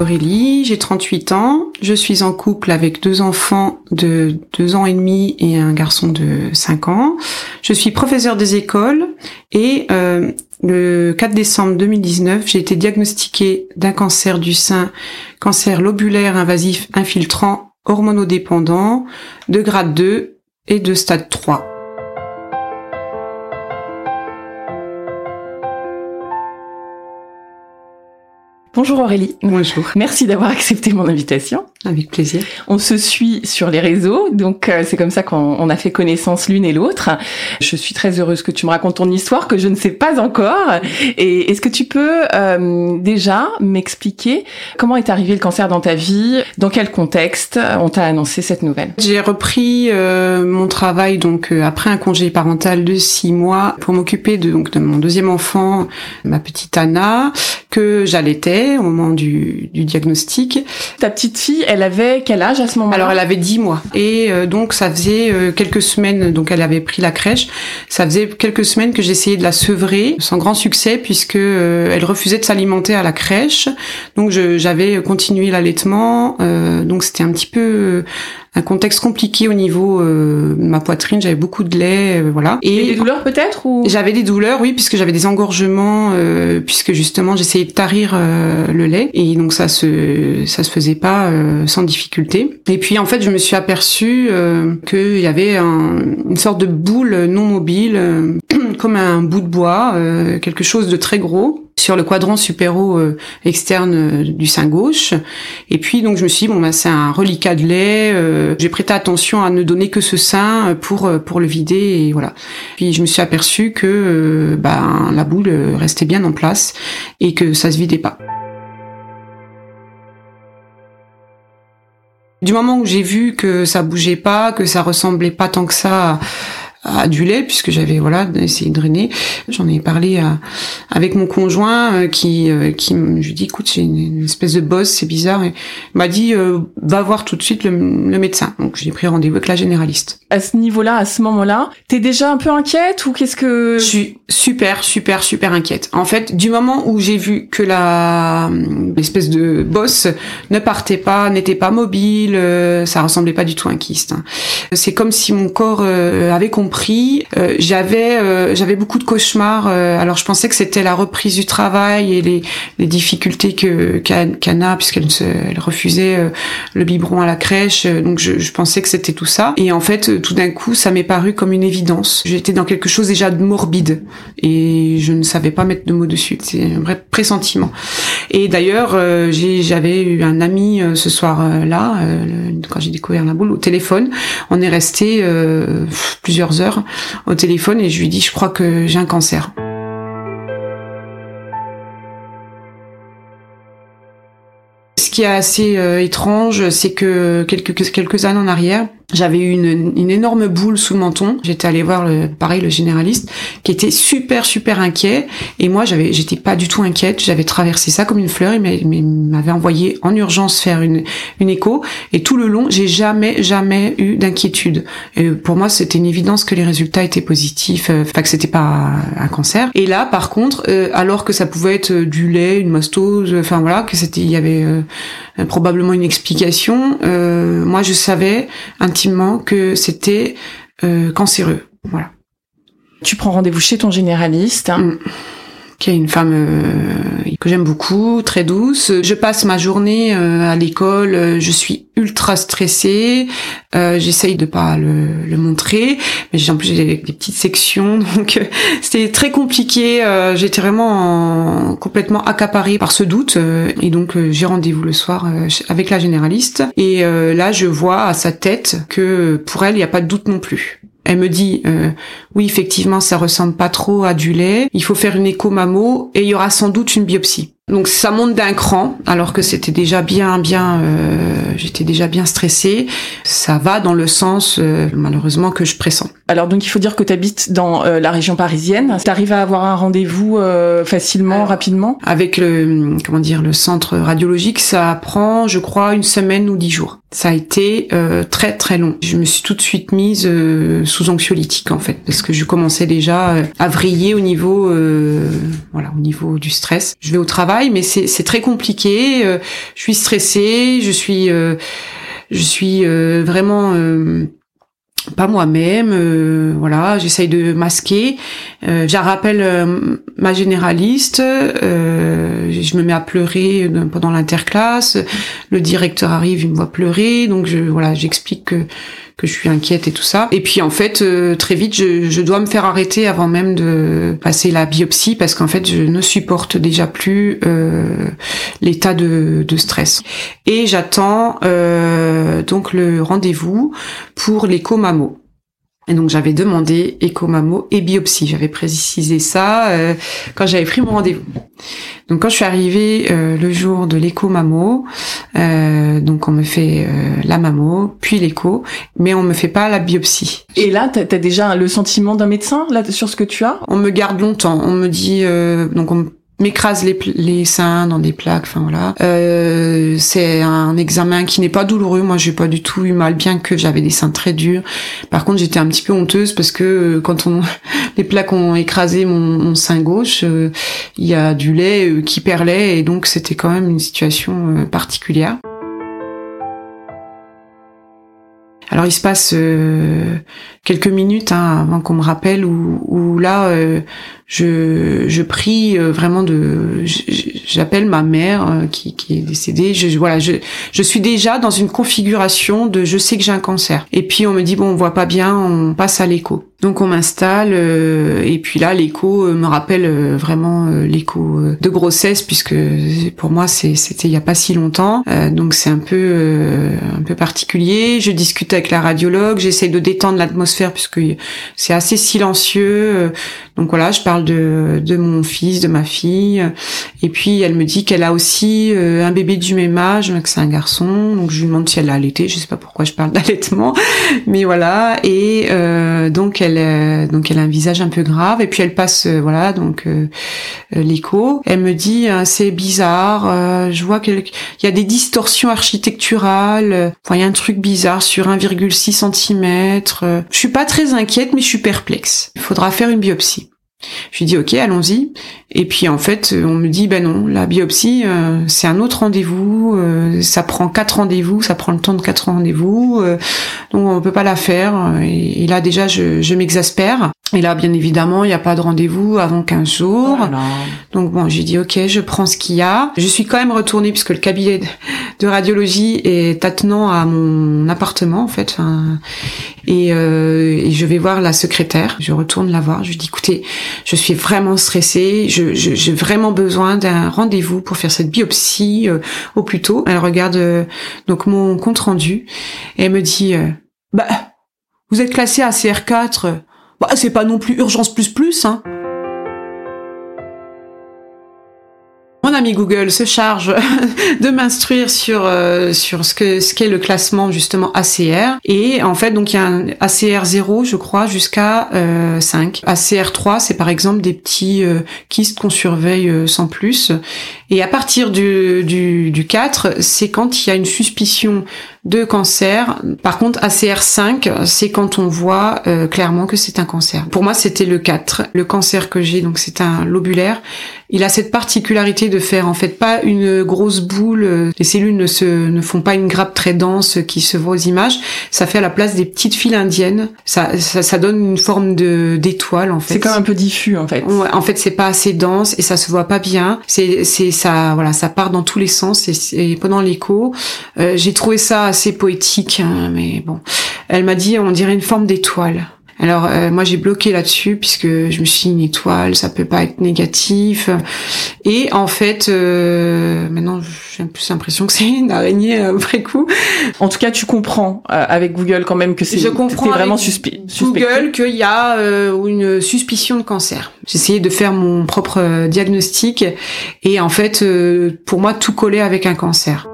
Aurélie, j'ai 38 ans, je suis en couple avec deux enfants de 2 ans et demi et un garçon de 5 ans. Je suis professeur des écoles et euh, le 4 décembre 2019, j'ai été diagnostiquée d'un cancer du sein, cancer lobulaire invasif infiltrant hormonodépendant de grade 2 et de stade 3. Bonjour Aurélie. Bonjour. Merci d'avoir accepté mon invitation. Avec plaisir. On se suit sur les réseaux, donc euh, c'est comme ça qu'on a fait connaissance l'une et l'autre. Je suis très heureuse que tu me racontes ton histoire que je ne sais pas encore. Et est-ce que tu peux euh, déjà m'expliquer comment est arrivé le cancer dans ta vie, dans quel contexte on t'a annoncé cette nouvelle? J'ai repris euh, mon travail donc après un congé parental de six mois pour m'occuper de donc de mon deuxième enfant, ma petite Anna, que j'allaitais au moment du, du diagnostic. Ta petite fille, elle avait quel âge à ce moment-là? Alors elle avait 10 mois et euh, donc ça faisait euh, quelques semaines donc elle avait pris la crèche. Ça faisait quelques semaines que j'essayais de la sevrer sans grand succès puisque euh, elle refusait de s'alimenter à la crèche. Donc j'avais continué l'allaitement donc c'était un petit peu un contexte compliqué au niveau euh, de ma poitrine, j'avais beaucoup de lait, euh, voilà. Et, des douleurs peut-être ou? J'avais des douleurs, oui, puisque j'avais des engorgements, euh, puisque justement j'essayais de tarir le lait, et donc ça se ça se faisait pas sans difficulté. Et puis en fait, je me suis aperçue qu'il y avait une sorte de boule non mobile, comme un bout de bois, quelque chose de très gros, sur le quadrant supéro euh, externe euh, du sein gauche. Et puis donc je me suis dit bon bah c'est un reliquat de lait. Euh, j'ai prêté attention à ne donner que ce sein pour pour le vider et voilà. Puis je me suis aperçue que bah, la boule restait bien en place et que ça se vidait pas. Du moment où j'ai vu que ça bougeait pas, que ça ressemblait pas tant que ça à du lait puisque j'avais voilà essayé de drainer. J'en ai parlé à, avec mon conjoint euh, qui euh, qui je lui dis écoute j'ai une, espèce de bosse c'est bizarre et m'a dit euh, va voir tout de suite le, le médecin. Donc j'ai pris rendez-vous avec la généraliste. À ce niveau-là, à ce moment-là, t'es déjà un peu inquiète ou qu'est-ce que Je suis super super super inquiète. En fait, du moment où j'ai vu que la l'espèce de bosse ne partait pas, n'était pas mobile, ça ressemblait pas du tout à un kyste. Hein. C'est comme si mon corps avait compris euh, j'avais euh, j'avais beaucoup de cauchemars. Euh, alors je pensais que c'était la reprise du travail et les, les difficultés que qu'Anna puisqu'elle elle refusait le biberon à la crèche. Donc je, je pensais que c'était tout ça. Et en fait, tout d'un coup, ça m'est paru comme une évidence. J'étais dans quelque chose déjà de morbide et je ne savais pas mettre de mots dessus. C'est un vrai pressentiment. Et d'ailleurs, j'avais eu un ami ce soir-là quand j'ai découvert la boule au téléphone. On est resté plusieurs heures au téléphone et je lui dis je crois que j'ai un cancer. Ce qui est assez euh, étrange, c'est que quelques quelques années en arrière, j'avais eu une, une, énorme boule sous le menton. J'étais allée voir le, pareil le généraliste qui était super super inquiet et moi j'avais j'étais pas du tout inquiète. J'avais traversé ça comme une fleur. Il m'avait envoyé en urgence faire une une écho et tout le long j'ai jamais jamais eu d'inquiétude. Pour moi c'était une évidence que les résultats étaient positifs, euh, enfin que c'était pas un cancer. Et là par contre euh, alors que ça pouvait être du lait, une mastose, enfin voilà que c'était il y avait euh, probablement une explication. moi je savais intimement que c'était euh, cancéreux. Voilà. Tu prends rendez-vous chez ton généraliste. Mm qui est une femme euh, que j'aime beaucoup, très douce. Je passe ma journée euh, à l'école, euh, je suis ultra stressée, j'essaye de pas le, montrer, mais j'ai en plus des, petites sections, donc c'était très compliqué. J'étais vraiment complètement accaparée par ce doute, et donc j'ai rendez-vous le soir avec la généraliste, et là je vois à sa tête que pour elle il n'y a pas de doute non plus. Elle me dit euh, oui effectivement ça ressemble pas trop à du lait. Il faut faire une écho mammo et il y aura sans doute une biopsie. Donc ça monte d'un cran, alors que c'était déjà bien, bien, euh, j'étais déjà bien stressée. Ça va dans le sens, euh, malheureusement, que je pressens. Alors donc il faut dire que tu habites dans euh, la région parisienne. Tu arrives à avoir un rendez-vous facilement, rapidement? Avec le, comment dire, le centre radiologique, ça prend, je crois, une semaine ou dix jours. Ça a été très très long. Je me suis tout de suite mise sous anxiolytique en fait, parce que je commençais déjà à vriller au niveau, voilà, au niveau du stress. Je vais au travail mais c'est très compliqué. Euh, je suis stressée, je suis, euh, je suis euh, vraiment pas moi-même. voilà, j'essaye de masquer. Euh, rappelle ma généraliste. je me mets à pleurer pendant l'interclasse. Le directeur arrive, il me voit pleurer, donc voilà, j'explique que que je suis inquiète et tout ça. Et puis en fait, euh, très vite, je, dois me faire arrêter avant même de passer la biopsie parce qu'en fait, je ne supporte déjà plus euh, l'état de, stress. Et j'attends euh, donc le rendez-vous pour l'écho mammo. Et donc j'avais demandé écho-mammo et biopsie. J'avais précisé ça euh, quand j'avais pris mon rendez-vous. Donc quand je suis arrivée euh, le jour de l'écho-mammo, euh, donc on me fait la mammo, puis l'écho, mais on me fait pas la biopsie. Et là, tu as, déjà le sentiment d'un médecin là sur ce que tu as? On me garde longtemps. On me dit donc on m'écrase les, les seins dans des plaques, enfin voilà. Euh, c'est un examen qui n'est pas douloureux. Moi, j'ai pas du tout eu mal, bien que j'avais des seins très durs. Par contre, j'étais un petit peu honteuse parce que euh, quand on les plaques ont écrasé mon, sein gauche, euh, il y a du lait qui perlait et donc c'était quand même une situation particulière. Alors il se passe quelques minutes hein, avant qu'on me rappelle où, où là je, je prie euh, vraiment de j'appelle ma mère euh, qui, qui est décédée. Je voilà je, je suis déjà dans une configuration de je sais que j'ai un cancer. Et puis on me dit bon on voit pas bien on passe à l'écho. Donc on m'installe euh, et puis là l'écho me rappelle vraiment l'écho de grossesse puisque pour moi c'était il y a pas si longtemps. Donc c'est un peu un peu particulier. Je discute avec la radiologue j'essaie de détendre l'atmosphère puisque c'est assez silencieux donc voilà je parle de, de mon fils, de ma fille. Et puis elle me dit qu'elle a aussi euh, un bébé du même âge, que c'est un garçon. Donc je lui demande si elle a allaité. Je sais pas pourquoi je parle d'allaitement, mais voilà. Et euh, donc elle, euh, donc elle a un visage un peu grave. Et puis elle passe, voilà, donc l'écho. Elle me dit c'est bizarre. je vois qu'il y a des distorsions architecturales. Il y a un truc bizarre sur 1,6 cm. je suis pas très inquiète, mais je suis perplexe. Il faudra faire une biopsie. Je lui dis ok, allons-y. Et puis en fait, on me dit ben non, la biopsie euh, c'est un autre rendez-vous, euh, ça prend quatre rendez-vous, ça prend le temps de quatre rendez-vous, euh, donc on peut pas la faire. Et, là déjà, je m'exaspère. Et là, bien évidemment, il n'y a pas de rendez-vous avant 15 jours. Oh donc bon, j'ai dit ok, je prends ce qu'il y a. Je suis quand même retournée puisque le cabinet de radiologie est attenant à mon appartement en fait. et, et, je vais voir la secrétaire. Je retourne la voir. Je lui dis écoutez, je suis vraiment stressée, j'ai vraiment besoin d'un rendez-vous pour faire cette biopsie euh, au plus tôt. Elle regarde euh, donc mon compte rendu et elle me dit euh, bah vous êtes classé à CR4, bah c'est pas non plus urgence plus plus hein. Mon ami Google se charge de m'instruire sur euh, sur ce que ce qu'est le classement justement ACR et en fait donc il y a un ACR 0 je crois jusqu'à euh, 5. ACR 3 c'est par exemple des petits euh, kystes qu'on surveille euh, sans plus et à partir du du, du 4 c'est quand il y a une suspicion de cancer. Par contre, ACR5, c'est quand on voit euh, clairement que c'est un cancer. Pour moi, c'était le 4. Le cancer que j'ai, donc c'est un lobulaire. Il a cette particularité de faire en fait pas une grosse boule. Les cellules ne se ne font pas une grappe très dense qui se voit aux images. Ça fait à la place des petites files indiennes. Ça ça, ça donne une forme de d'étoile en fait. C'est comme un peu diffus en fait. Ouais, en fait, c'est pas assez dense et ça se voit pas bien. C'est c'est ça voilà, ça part dans tous les sens et, pendant l'écho, euh, j'ai trouvé ça assez poétique, hein, mais bon. Elle m'a dit, on dirait une forme d'étoile. Alors euh, moi j'ai bloqué là-dessus puisque je me suis dit une étoile, ça peut pas être négatif. Et en fait, euh, maintenant j'ai plus l'impression que c'est une araignée après coup. En tout cas, tu comprends euh, avec Google quand même que c'est vraiment suspect. Google qu'il y a une suspicion de cancer. J'ai essayé de faire mon propre diagnostic et en fait, pour moi, tout collait avec un cancer.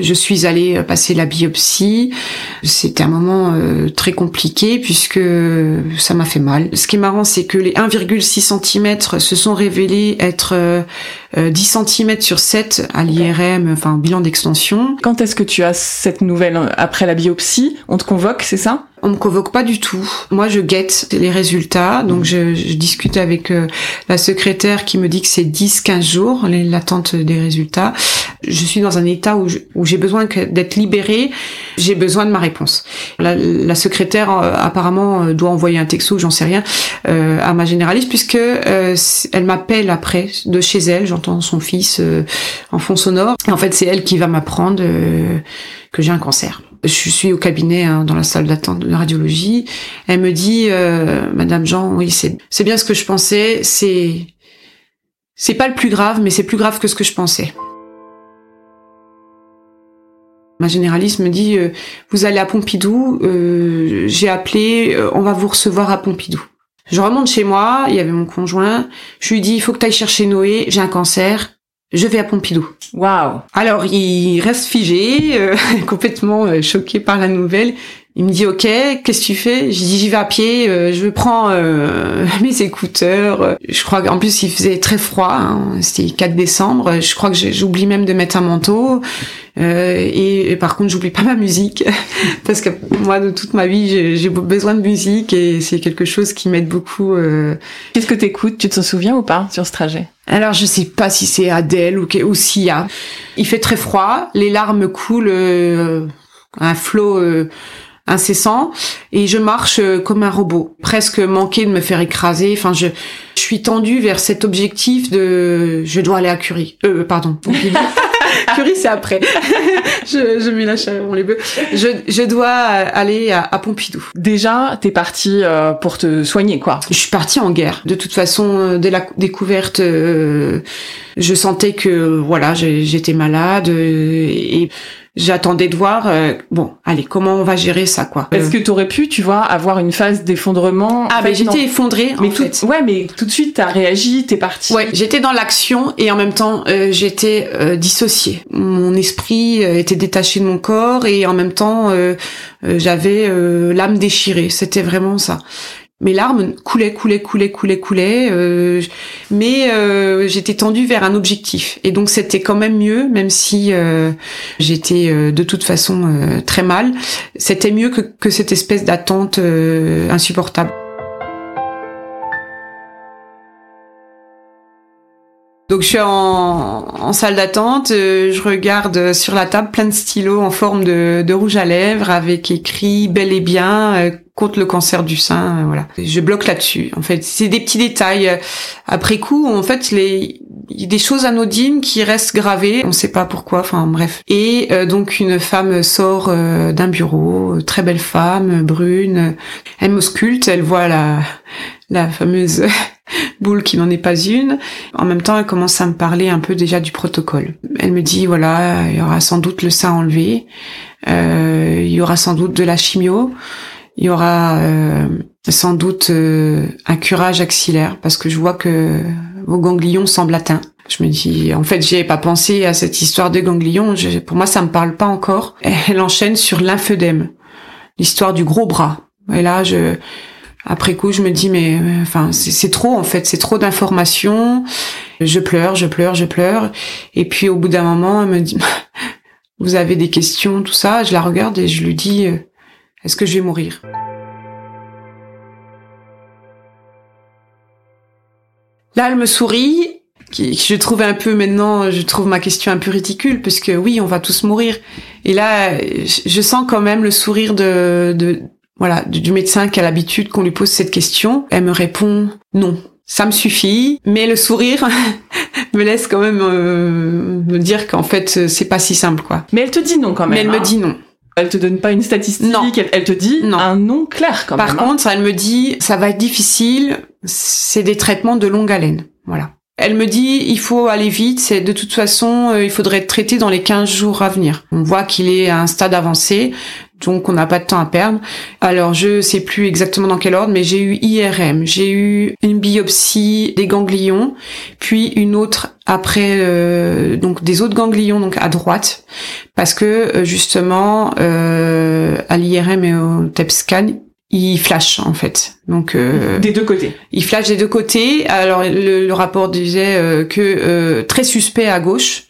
Je suis allée euh, passer la biopsie. C'était un moment euh, très compliqué puisque ça m'a fait mal. Ce qui est marrant, c'est que les 1,6 cm se sont révélés être 10 euh, cm sur 7 à l'IRM, enfin bilan d'extension. Quand est-ce que tu as cette nouvelle après la biopsie? On te convoque, c'est ça? On me convoque pas du tout. Moi, je guette les résultats. Donc, je, je discute avec euh, la secrétaire qui me dit que c'est 10-15 jours, l'attente des résultats. Je suis dans un état où j'ai besoin d'être libérée. J'ai besoin de ma réponse. La, la secrétaire, euh, apparemment, euh, doit envoyer un texto, j'en sais rien, à ma généraliste, puisque elle m'appelle après de chez elle. Son fils en fond sonore. En fait, c'est elle qui va m'apprendre que j'ai un cancer. Je suis au cabinet hein, dans la salle d'attente de radiologie. Elle me dit, euh, Madame Jean, oui, c'est bien ce que je pensais. C'est c'est pas le plus grave, mais c'est plus grave que ce que je pensais. Ma généraliste me dit, euh, vous allez à Pompidou. Euh, j'ai appelé, on va vous recevoir à Pompidou. Je remonte chez moi, il y avait mon conjoint. Je lui dis, il faut que tu ailles chercher Noé, j'ai un cancer je vais à Pompidou. Waouh Alors il reste figé, euh, complètement euh, choqué par la nouvelle. Il me dit ok, qu'est-ce que tu fais? Je dis j'y vais à pied, euh, je prends mes écouteurs. Je crois qu'en plus il faisait très froid, hein, c'était 4 décembre. Je crois que j'oublie même de mettre un manteau. Et, et, par contre j'oublie pas ma musique parce que moi de toute ma vie j'ai besoin de musique et c'est quelque chose qui m'aide beaucoup. Qu'est-ce que t'écoutes? Tu te souviens ou pas sur ce trajet? Alors je sais pas si c'est Adèle ou, ou Sia. Il fait très froid, les larmes coulent, euh, un flot euh, incessant, et je marche euh, comme un robot, presque manqué de me faire écraser. Enfin, je, je suis tendue vers cet objectif de, je dois aller à Curie. Euh, pardon. Curie, c'est après. je, je la on les bœufs. Je, je dois aller à, Pompidou. Déjà, t'es partie euh, pour te soigner, quoi. Je suis partie en guerre. De toute façon, euh, dès la découverte, euh, je sentais que voilà, j'étais malade et j'attendais de voir euh, bon allez comment on va gérer ça quoi. Est-ce que tu aurais pu tu vois avoir une phase d'effondrement? Ah ben j'étais effondrée mais en tout, fait. ouais mais tout de suite t'as réagi t'es partie. Ouais j'étais dans l'action et en même temps euh, j'étais euh, dissociée. Mon esprit était détaché de mon corps et en même temps j'avais l'âme déchirée. C'était vraiment ça mes larmes coulaient, coulaient, coulaient, coulaient, coulaient, euh, mais euh, j'étais tendue vers un objectif. Et donc c'était quand même mieux, même si euh, j'étais de toute façon très mal, c'était mieux que, que cette espèce d'attente insupportable. Donc je suis en, en salle d'attente, je regarde sur la table plein de stylos en forme de, de rouge à lèvres avec écrit bel et bien contre le cancer du sein, euh, voilà. Je bloque là-dessus. En fait, c'est des petits détails. Après coup, en fait, les il y a des choses anodines qui restent gravées, on ne sait pas pourquoi, enfin bref. Et euh, donc une femme sort euh, d'un bureau, très belle femme, brune, elle m'ausculte, elle voit la, la fameuse boule qui n'en est pas une. En même temps, elle commence à me parler un peu déjà du protocole. Elle me dit, voilà, il y aura sans doute le sein enlevé, il y aura sans doute de la chimio, il y aura euh, sans doute euh, un curage axillaire parce que je vois que vos ganglions semblent atteints. Je me dis, en fait, j'ai pas pensé à cette histoire de ganglions. pour moi, ça me parle pas encore. Elle enchaîne sur l'infodème, l'histoire du gros bras. Et là, je, après coup, je me dis, mais euh, enfin, c'est trop en fait, c'est trop d'informations. Je pleure, je pleure, je pleure. Et puis au bout d'un moment, elle me dit, vous avez des questions, tout ça. Je la regarde et je lui dis, est-ce que je vais mourir? Là, elle me sourit, qui, je trouve un peu maintenant, je trouve ma question un peu ridicule, puisque oui, on va tous mourir. Et là, je sens quand même le sourire de, de voilà, du médecin qui a l'habitude qu'on lui pose cette question. Elle me répond non. Ça me suffit, mais le sourire me laisse quand même euh, me dire qu'en fait c'est pas si simple quoi. Mais elle te dit non quand même. Mais elle me hein. dit non. Elle te donne pas une statistique, Non. Elle, elle te dit Non. un nom clair quand Par même. hein. contre, elle me dit, ça va être difficile, c'est des traitements de longue haleine. Voilà. Elle me dit, il faut aller vite, c'est de toute façon, euh, il faudrait être traité dans les 15 jours à venir. On voit qu'il est à un stade avancé, donc on n'a pas de temps à perdre. Alors, je sais plus exactement dans quel ordre, mais j'ai eu IRM, j'ai eu une biopsie des ganglions, puis une autre après, euh, donc des autres ganglions, donc à droite, parce que euh, justement, euh, à l'IRM et au TEP scan, il flash en fait. Donc euh, Des deux côtés. il flash des deux côtés. Alors le, le rapport disait euh, que euh, très suspect à gauche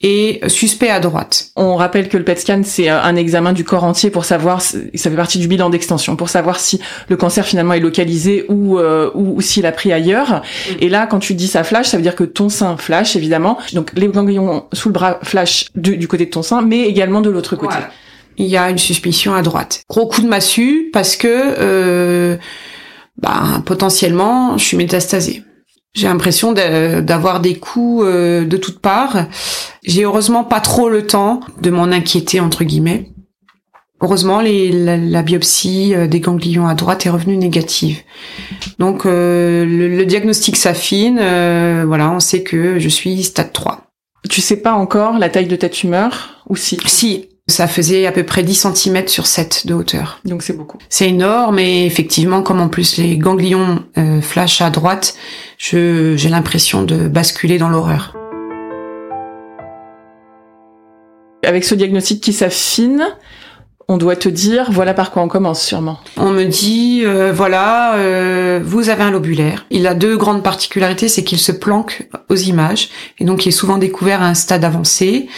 et suspect à droite. On rappelle que le PET scan, c'est euh, un examen du corps entier pour savoir, ça fait partie du bilan d'extension, pour savoir si le cancer finalement est localisé ou, euh, ou, ou s'il a pris ailleurs. Mm. Et là, quand tu dis ça flash, ça veut dire que ton sein flash, évidemment. Donc les ganglions sous le bras flash du, du côté de ton sein, mais également de l'autre côté. Voilà. Il y a une suspicion à droite. Gros coup de massue parce que euh, bah, potentiellement je suis métastasée. J'ai l'impression d'avoir des coups euh, de toutes parts. J'ai heureusement pas trop le temps de m'en inquiéter entre guillemets. Heureusement, les, la, la biopsie euh, des ganglions à droite est revenue négative. Donc euh, le, le diagnostic s'affine. euh, voilà, on sait que je suis stade 3. Tu sais pas encore la taille de ta tumeur ou si? Si, ça faisait à peu près 10 cm sur 7 de hauteur. Donc c'est beaucoup. C'est énorme et effectivement, comme en plus les ganglions euh, flashent à droite, je j'ai l'impression de basculer dans l'horreur. Avec ce diagnostic qui s'affine, on doit te dire voilà par quoi on commence sûrement. On me dit euh, voilà, euh, vous avez un lobulaire. Il a deux grandes particularités, c'est qu'il se planque aux images et donc il est souvent découvert à un stade avancé.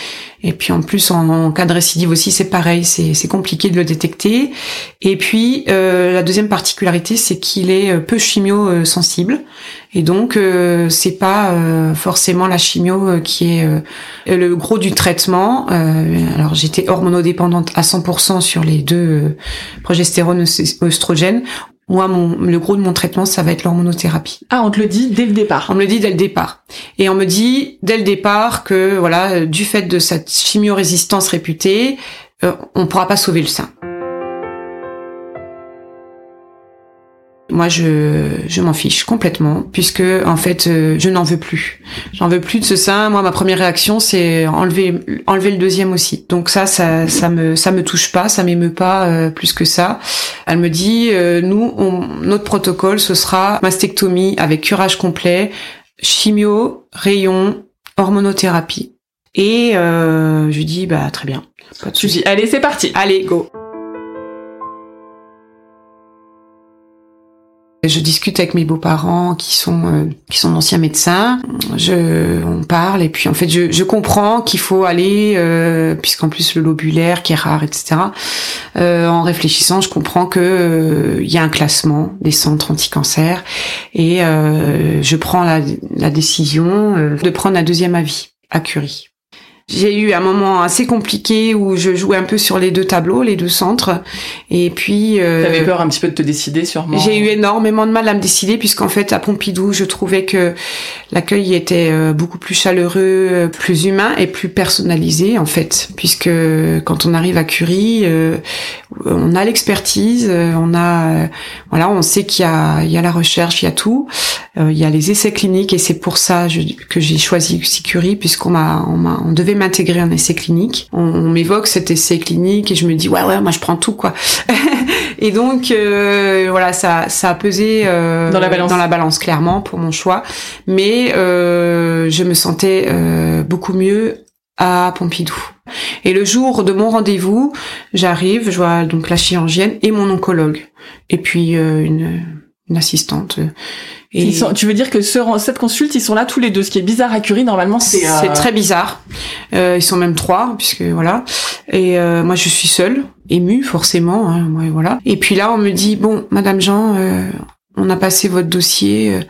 Et puis en plus en, cas de récidive aussi, c'est pareil, c'est compliqué de le détecter. Et puis euh, la deuxième particularité, c'est qu'il est euh, peu chimio euh, sensible et donc euh, c'est pas euh, forcément la chimio euh, qui est le gros du traitement. Alors j'étais hormonodépendante à 100% sur les deux progestérone oestrogène. Moi, mon, le gros de mon traitement, ça va être l'hormonothérapie. Ah, on te le dit dès le départ. On me le dit dès le départ. Et on me dit dès le départ que, voilà, du fait de cette chimiorésistance réputée, euh, on pourra pas sauver le sein. Moi, je, je m'en fiche complètement, puisque en fait, euh, je n'en veux plus. J'en veux plus de ce sein. Moi, ma première réaction, c'est enlever, enlever le deuxième aussi. Donc ça, ça, ça me, ça me touche pas, ça m'émeut pas euh, plus que ça. Elle me dit, euh, nous, on- notre protocole, ce sera mastectomie avec curage complet, chimio, rayon, hormonothérapie. Et euh, je lui dis, bah très bien. Pas de souci. allez, c'est parti. Allez, go. Je discute avec mes beaux-parents qui sont euh, qui sont d'anciens médecins. Je on parle et puis en fait je, je comprends qu'il faut aller euh, puisqu'en plus le lobulaire qui est rare etc. Euh, en réfléchissant je comprends que euh, il y a un classement des centres anti-cancer et euh, je prends la, la décision euh, de prendre un deuxième avis à Curie. J'ai eu un moment assez compliqué où je jouais un peu sur les deux tableaux, les deux centres. Et puis... euh, T'avais peur un petit peu de te décider sûrement. j'ai eu énormément de mal à me décider puisqu'en fait à Pompidou je trouvais que l'accueil était euh, beaucoup plus chaleureux, euh, plus humain et plus personnalisé en fait puisque quand on arrive à Curie euh, on a l'expertise, euh, on a euh, voilà on sait qu'il y a il y a la recherche, il y a tout, Euh, il y a les essais cliniques et c'est pour ça je- que j'ai choisi aussi Curie puisqu'on m'a on m'a on devait m'intégrer en essai clinique. On, on m'évoque cet essai clinique et je me dis ouais ouais moi je prends tout quoi. Et donc euh, voilà, ça, ça a pesé euh, Dans la balance. dans la balance clairement pour mon choix, mais euh, je me sentais euh, beaucoup mieux à Pompidou. Et le jour de mon rendez-vous, j'arrive, je vois donc la chirurgienne et mon oncologue, et puis euh, une, une assistante. Et Ils sont- tu veux dire que ce, cette consulte, ils sont là tous les deux. Ce qui est bizarre à Curie, normalement, c'est. euh, c'est très bizarre. Euh, ils sont même trois, puisque voilà. Et euh, moi, je suis seule, émue forcément. Hein, ouais, voilà. Et puis là, on me dit bon, Madame Jean, euh, on a passé votre dossier, euh,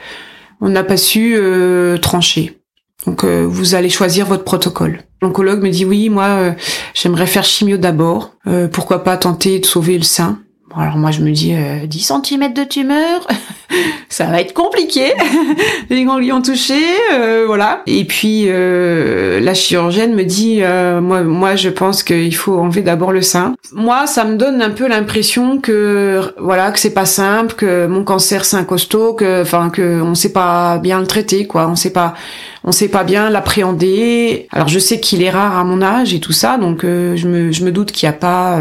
on n'a pas su euh, trancher. Donc, euh, vous allez choisir votre protocole. L'oncologue me dit oui, moi, euh, j'aimerais faire chimio d'abord. Euh, pourquoi pas tenter de sauver le sein Bon, alors moi, je me dis euh, 10 cm de tumeur. ça va être compliqué. les ganglions touchés, euh, voilà. Et puis la chirurgienne me dit, moi, moi, je pense qu'il faut enlever d'abord le sein. Moi, ça me donne un peu l'impression que, voilà, que c'est pas simple, que mon cancer c'est un costaud, que, enfin, que on sait pas bien le traiter, quoi. On sait pas, on sait pas bien l'appréhender. Alors, je sais qu'il est rare à mon âge et tout ça, donc je me, je me doute qu'il n'y a pas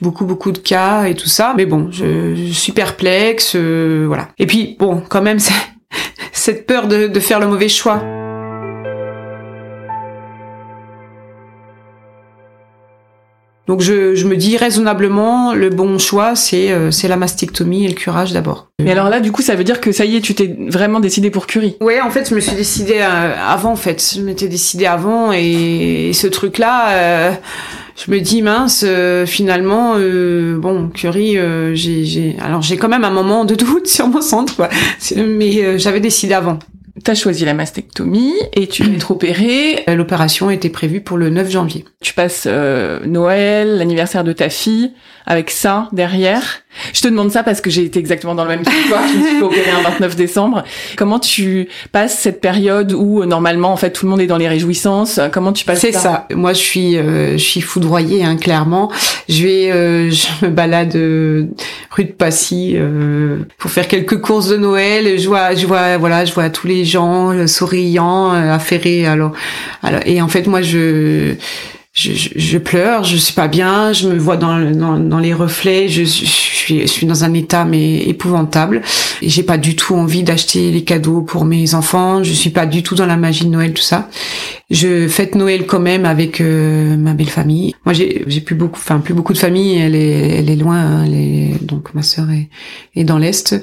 beaucoup beaucoup de cas et tout ça. Mais bon, je, je suis perplexe, euh, voilà. Et puis bon, quand même, cette peur de, de faire le mauvais choix. Donc je, je, me dis raisonnablement, le bon choix, c'est euh, c'est la mastectomie et le curage d'abord. Mais alors là, du coup, ça veut dire que ça y est, tu t'es vraiment décidé pour Curie Ouais, en fait, je me suis décidée euh, avant, en fait. Je m'étais décidée avant et, ce truc-là, euh, je me dis mince, finalement, bon, Curie, j'ai, alors j'ai quand même un moment de doute sur mon centre, quoi. Mais j'avais décidé avant. T'as choisi la mastectomie et tu vas être opérée. L'opération était prévue pour le 9 janvier. Tu passes euh, Noël, l'anniversaire de ta fille, avec ça derrière. Je te demande ça parce que j'ai été exactement dans le même truc. je me suis fait opérer un 29 décembre. Comment tu passes cette période où euh, normalement en fait tout le monde est dans les réjouissances? Comment tu passes C'est ça. Moi je suis je suis foudroyée hein, clairement. Je vais je me balade rue de Passy pour faire quelques courses de Noël. Je vois je vois voilà je vois tous les gens euh, souriants, euh, affairés. Alors, alors, et en fait, moi, je, je, je, pleure, je suis pas bien, je me vois dans, dans, dans les reflets, je, je, suis, je suis dans un état mais épouvantable. J'ai pas du tout envie d'acheter les cadeaux pour mes enfants, je suis pas du tout dans la magie de Noël, tout ça. Je fête Noël quand même avec euh, ma belle famille. Moi, j'ai, j'ai plus beaucoup, enfin plus beaucoup de famille. Elle est, elle est loin. Hein, elle est, donc ma sœur est, est dans l'est.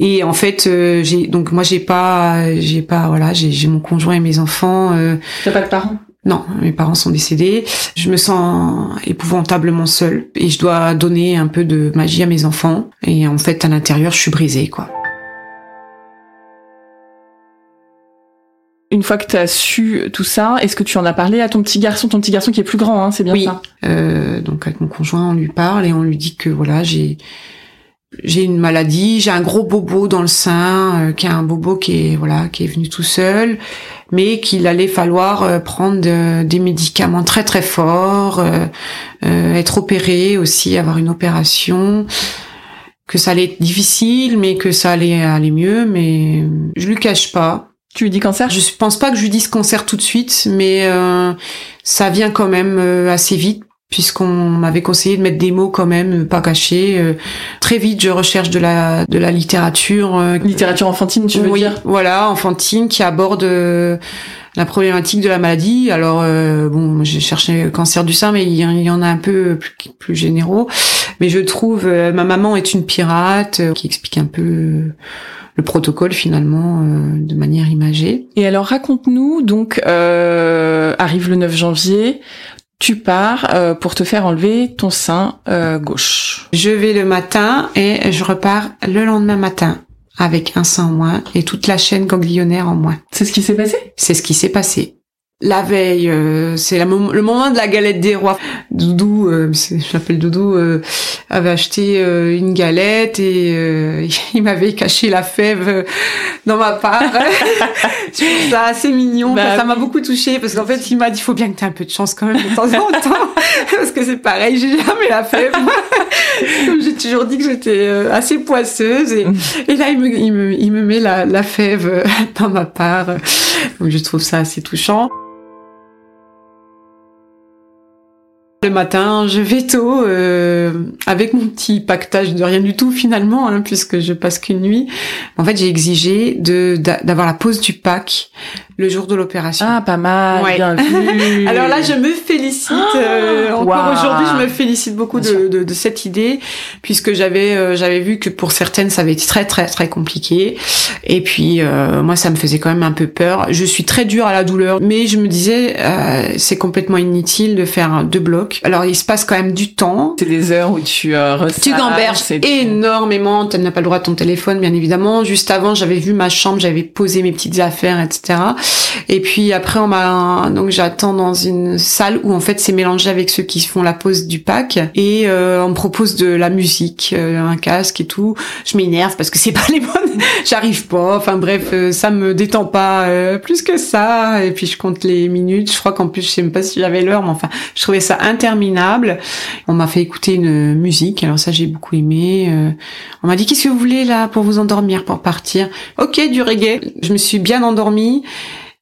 Et en fait, euh, j'ai donc moi j'ai pas, j'ai pas, voilà, j'ai, j'ai mon conjoint et mes enfants. Euh, T'as pas de parents? Non, mes parents sont décédés. Je me sens épouvantablement seule et je dois donner un peu de magie à mes enfants. Et en fait, à l'intérieur, je suis brisée, quoi. Une fois que tu as su tout ça, est-ce que tu en as parlé à ton petit garçon, ton petit garçon qui est plus grand, hein, c'est bien ça? Euh, Donc avec mon conjoint, on lui parle et on lui dit que voilà, j'ai j'ai une maladie, j'ai un gros bobo dans le sein, euh, qui est un bobo qui est voilà, qui est venu tout seul, mais qu'il allait falloir euh, prendre des médicaments très très forts, euh, être opéré aussi, avoir une opération, que ça allait être difficile, mais que ça allait aller mieux, mais je lui cache pas. Tu lui dis cancer? Je pense pas que je lui dise cancer tout de suite, mais ça vient quand même assez vite puisqu'on m'avait conseillé de mettre des mots quand même pas cachés. Euh, très vite, je recherche de la de la littérature. Euh, littérature enfantine, tu veux oui, dire? Voilà, enfantine qui aborde euh, la problématique de la maladie. Alors bon, j'ai cherché cancer du sein, mais il y, en a un peu plus, plus généraux. Mais je trouve ma maman est une pirate qui explique un peu le protocole finalement de manière imagée. Et alors raconte-nous donc arrive le 9 janvier, tu pars euh, pour te faire enlever ton sein euh, gauche. Je vais le matin et je repars le lendemain matin avec un sein en moins et toute la chaîne ganglionnaire en moins. C'est ce qui s'est passé? C'est ce qui s'est passé. La veille, euh, c'est le moment de la galette des rois. Doudou, euh, je l'appelle Doudou, euh, avait acheté une galette et il m'avait caché la fève dans ma part. je trouve ça assez mignon. Bah ça m'a beaucoup touchée parce qu'en fait, il m'a dit, il faut bien que tu aies un peu de chance quand même de temps en temps. parce que c'est pareil, j'ai jamais la fève. Comme j'ai toujours dit que j'étais assez poisseuse. Et, mm. et là, il me, il me, il me met la, la fève dans ma part. Donc je trouve ça assez touchant. Le matin, je vais tôt euh, avec mon petit pactage de rien du tout finalement, hein, puisque je passe qu'une nuit. En fait, j'ai exigé de d'avoir la pause du pack le jour de l'opération. Ah, pas mal, bien vu. Alors là, je me félicite. Euh, encore aujourd'hui, je me félicite beaucoup de, de, de, cette idée, puisque j'avais euh, j'avais vu que pour certaines, ça avait été très très très compliqué. Et puis euh, moi, ça me faisait quand même un peu peur. Je suis très dure à la douleur, mais je me disais, c'est complètement inutile de faire deux blocs Donc, alors il se passe quand même du temps. C'est des heures où tu euh, Tu gamberges énormément. Tu n'as pas le droit à ton téléphone, bien évidemment. Juste avant, j'avais vu ma chambre, j'avais posé mes petites affaires, etc. Et puis après, on m'a donc j'attends dans une salle où en fait c'est mélangé avec ceux qui font la pause du pack et euh, on me propose de la musique, euh, un casque et tout. Je m'énerve parce que c'est pas les bonnes. J'arrive pas. Enfin bref, euh, ça me détend pas plus que ça. Et puis je compte les minutes. Je crois qu'en plus je sais même pas si j'avais l'heure, mais enfin je trouvais ça interminable. On m'a fait écouter une musique. Alors ça j'ai beaucoup aimé. on m'a dit qu'est-ce que vous voulez là pour vous endormir, pour partir? Ok, du reggae. Je me suis bien endormie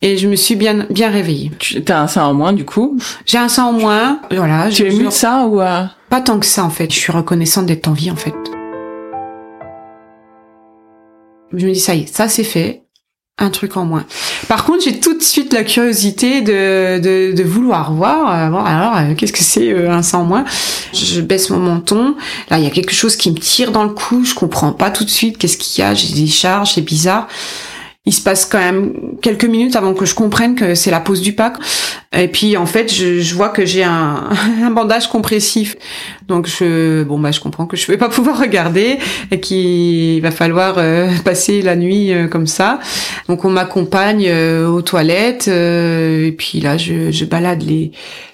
et je me suis bien bien réveillée. Tu as un sein en moins du coup? J'ai un sein en moins, voilà. Tu es émue de ça ou euh... Pas tant que ça en fait. Je suis reconnaissante d'être en vie en fait. Je me dis ça y est, ça c'est fait, un truc en moins. Par contre, j'ai tout de suite la curiosité de vouloir voir. Euh, alors, euh, qu'est-ce que c'est euh, un sein en moins? Je baisse mon menton. Là, il y a quelque chose qui me tire dans le cou. Je comprends pas tout de suite. Qu'est-ce qu'il y a J'ai des charges, c'est bizarre il se passe quand même quelques minutes avant que je comprenne que c'est la pause du pack. Et puis en fait, je, je vois que j'ai un, un, bandage compressif. Donc je bon bah je comprends que je vais pas pouvoir regarder et qu'il va falloir euh, passer la nuit euh, comme ça. Donc on m'accompagne euh, aux toilettes et puis là je, je balade les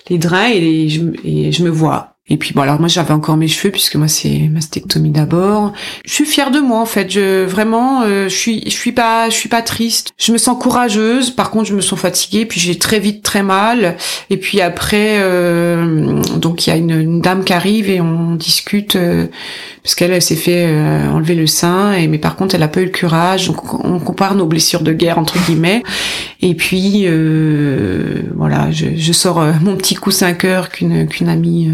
les drains et, je, et je me vois et puis bon alors moi j'avais encore mes cheveux puisque moi c'est mastectomie d'abord. Je suis fière de moi en fait. Je vraiment euh, je suis je suis pas je suis pas triste. Je me sens courageuse. Par contre je me sens fatiguée puis j'ai très vite très mal. Et puis après euh, donc il y a une, une, dame qui arrive et on discute euh, parce qu'elle elle, s'est fait euh, enlever le sein et mais par contre elle a pas eu le curage. Donc on compare nos blessures de guerre entre guillemets. Et puis euh, voilà je, je sors mon petit coussin cœur qu'une qu'une amie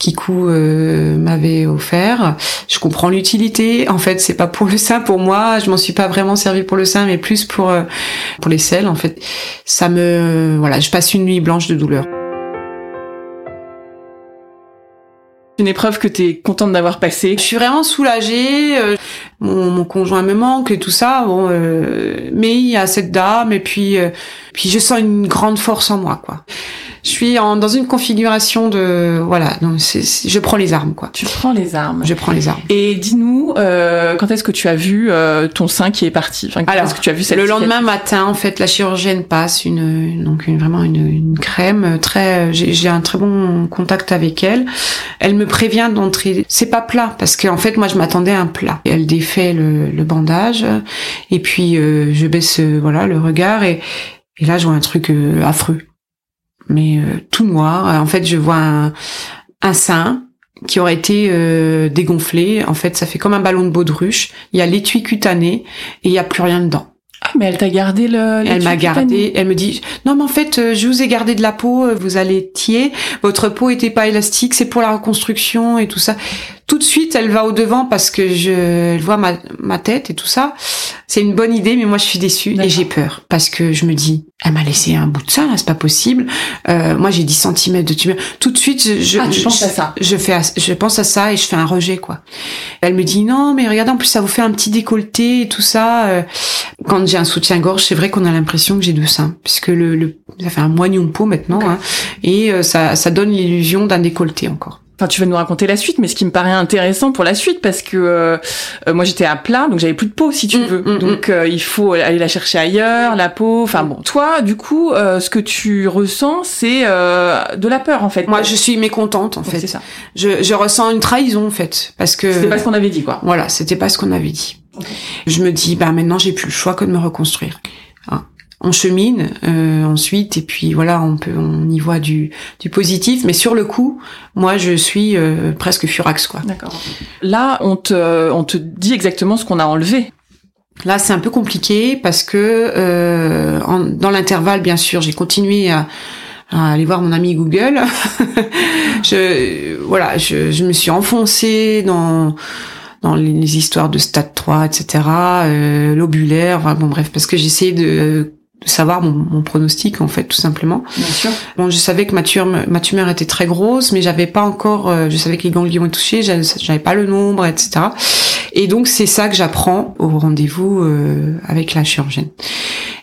Kikou euh, m'avait offert. Je comprends l'utilité. En fait, c'est pas pour le sein pour moi. Je m'en suis pas vraiment servi pour le sein, mais plus pour euh, pour les selles. En fait, ça me voilà, je passe une nuit blanche de douleur. Une épreuve que tu es contente d'avoir passée. Je suis vraiment soulagée. Euh, mon, conjoint me manque et tout ça. Bon, mais il y a cette dame et puis puis je sens une grande force en moi, quoi. Je suis en, dans une configuration de voilà donc c'est, je prends les armes quoi. Tu prends les armes. Je prends les armes. Et dis-nous euh, quand est-ce que tu as vu euh, ton sein qui est parti? Enfin, alors est-ce que tu as vu cette le lendemain matin en fait la chirurgienne passe une donc une, vraiment une, une crème très j'ai, j'ai un très bon contact avec elle. Elle me prévient d'entrer. C'est pas plat parce qu'en en fait moi je m'attendais à un plat. Elle défait le, le bandage et puis euh, je baisse euh, voilà le regard et et là je vois un truc euh, affreux mais euh, tout noir. En fait, je vois un, un sein qui aurait été euh, dégonflé. En fait, ça fait comme un ballon de baudruche. Il y a l'étui cutané et il y a plus rien dedans. Ah, mais elle t'a gardé le. Elle m'a gardé. Elle me dit non, mais en fait, euh, je vous ai gardé de la peau. Vous allez tier. Votre peau était pas élastique. C'est pour la reconstruction et tout ça tout de suite, elle va au devant parce que je voit ma, ma tête et tout ça. C'est une bonne idée, mais moi je suis déçue et j'ai peur parce que je me dis, elle m'a laissé un bout de ça, là, c'est pas possible. Euh, moi j'ai 10 cm de tumeur. Tout de suite, je, je, ah, je, pense à ça. je fais, je pense à ça et je fais un rejet quoi. Elle me dit non, mais regardez en plus ça vous fait un petit décolleté et tout ça. Euh, quand j'ai un soutien-gorge, c'est vrai qu'on a l'impression que j'ai deux seins puisque le, le, ça fait un moignon de peau maintenant hein, et euh, ça, ça donne l'illusion d'un décolleté encore. Enfin, tu vas nous raconter la suite, mais ce qui me paraît intéressant pour la suite, parce que euh, euh, moi j'étais à plat, donc j'avais plus de peau, si tu mm, veux. Mm, donc mm. Euh, il faut aller la chercher ailleurs, la peau. Enfin bon, toi, du coup, ce que tu ressens, c'est de la peur, en fait. Moi, je suis mécontente, en fait. C'est ça. Je, je ressens une trahison, en fait, parce que c'était pas ce qu'on avait dit, quoi. Voilà, c'était pas ce qu'on avait dit. Je me dis, bah maintenant j'ai plus le choix que de me reconstruire. Hein on chemine euh, ensuite et puis voilà on peut on y voit du du positif. Mais sur le coup moi je suis euh, presque furax quoi. D'accord. Là on te on te dit exactement ce qu'on a enlevé. Là c'est un peu compliqué parce que euh, dans l'intervalle bien sûr j'ai continué à, aller voir mon ami Google. Je voilà je, je me suis enfoncée dans dans les, histoires de stade 3, etc., euh, lobulaire, enfin bon bref, parce que j'essayais de de savoir mon, mon, pronostic en fait tout simplement. Bien sûr. Bon, je savais que ma tumeur, ma tumeur était très grosse, mais j'avais pas encore, euh, je savais que les ganglions étaient touchés, j'avais pas le nombre, etc. Et donc c'est ça que j'apprends au rendez-vous euh, avec la chirurgienne.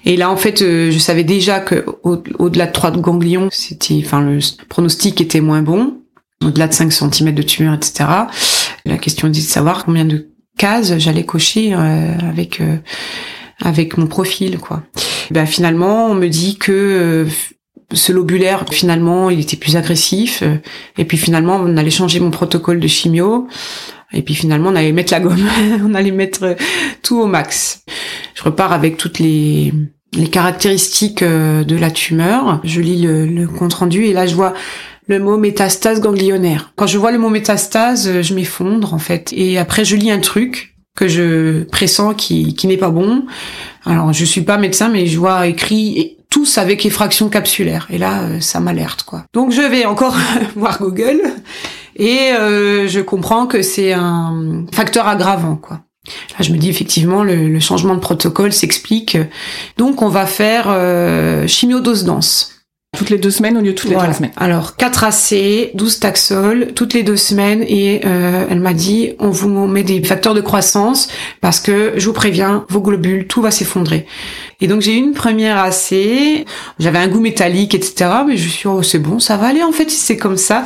Et là, en fait, je savais déjà que au-delà de 3 ganglions, c'était, enfin, le pronostic était moins bon. Au-delà de 5 cm de tumeur, etc. La question était de savoir combien de cases j'allais cocher avec avec mon profil, quoi. Ben, finalement, on me dit que ce lobulaire, finalement, il était plus agressif. Euh, et puis finalement, on allait changer mon protocole de chimio. Et puis finalement, on allait mettre la gomme. on allait mettre euh, tout au max. Je repars avec toutes les, les caractéristiques euh, de la tumeur. Je lis le, le compte rendu et là, je vois le mot métastase ganglionnaire. Quand je vois le mot métastase, je m'effondre en fait. Et après, je lis un truc que je pressens qui, qui n'est pas bon. Alors, je suis pas médecin, mais je vois écrit tous avec effraction capsulaire. Et là, euh, ça m'alerte, quoi. Donc je vais encore voir Google et euh, je comprends que c'est un facteur aggravant, quoi. Là, je me dis effectivement, le, changement de protocole s'explique. Donc, on va faire euh, chimiodose dense. Toutes les deux semaines au lieu de toutes les trois semaines. Alors 4 AC, 12 Taxol, toutes les deux semaines et euh, elle m'a dit on vous met des facteurs de croissance parce que je vous préviens, vos globules, tout va s'effondrer. Et donc j'ai eu une première AC, j'avais un goût métallique, etc. Mais je suis oh c'est bon, ça va aller en fait, c'est comme ça.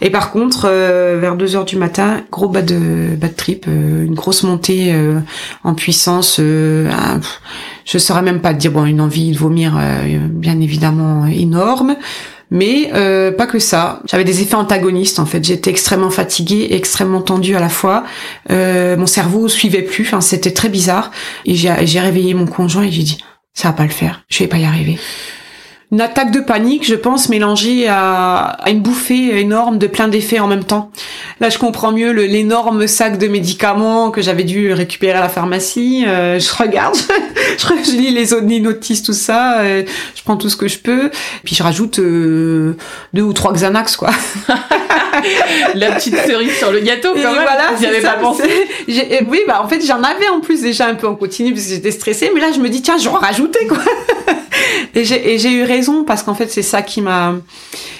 Et par contre, euh, vers 2 heures du matin, gros bas de bas de trip, euh, une grosse montée euh, en puissance. Je saurais même pas dire bon une envie de vomir, bien évidemment énorme. Mais pas que ça. J'avais des effets antagonistes en fait. J'étais extrêmement fatiguée, extrêmement tendue à la fois. mon cerveau suivait plus. C'était très bizarre. Et j'ai réveillé mon conjoint et j'ai dit ça va pas le faire. Je vais pas y arriver une attaque de panique, je pense, mélangée à, une bouffée énorme de plein d'effets en même temps. Là, je comprends mieux l'énorme sac de médicaments que j'avais dû récupérer à la pharmacie. Euh, je regarde, je, lis les autres notices, tout ça. Euh, je prends tout ce que je peux. Puis je rajoute euh, deux ou trois Xanax, quoi. la petite cerise sur le gâteau, quand même. Voilà, J'y avais pas pensé. Oui, bah en fait, j'en avais en plus déjà un peu en continu parce que j'étais stressée. Mais là, je me dis, tiens, je vais en rajouter, quoi. et j'ai eu parce qu'en fait c'est ça qui m'a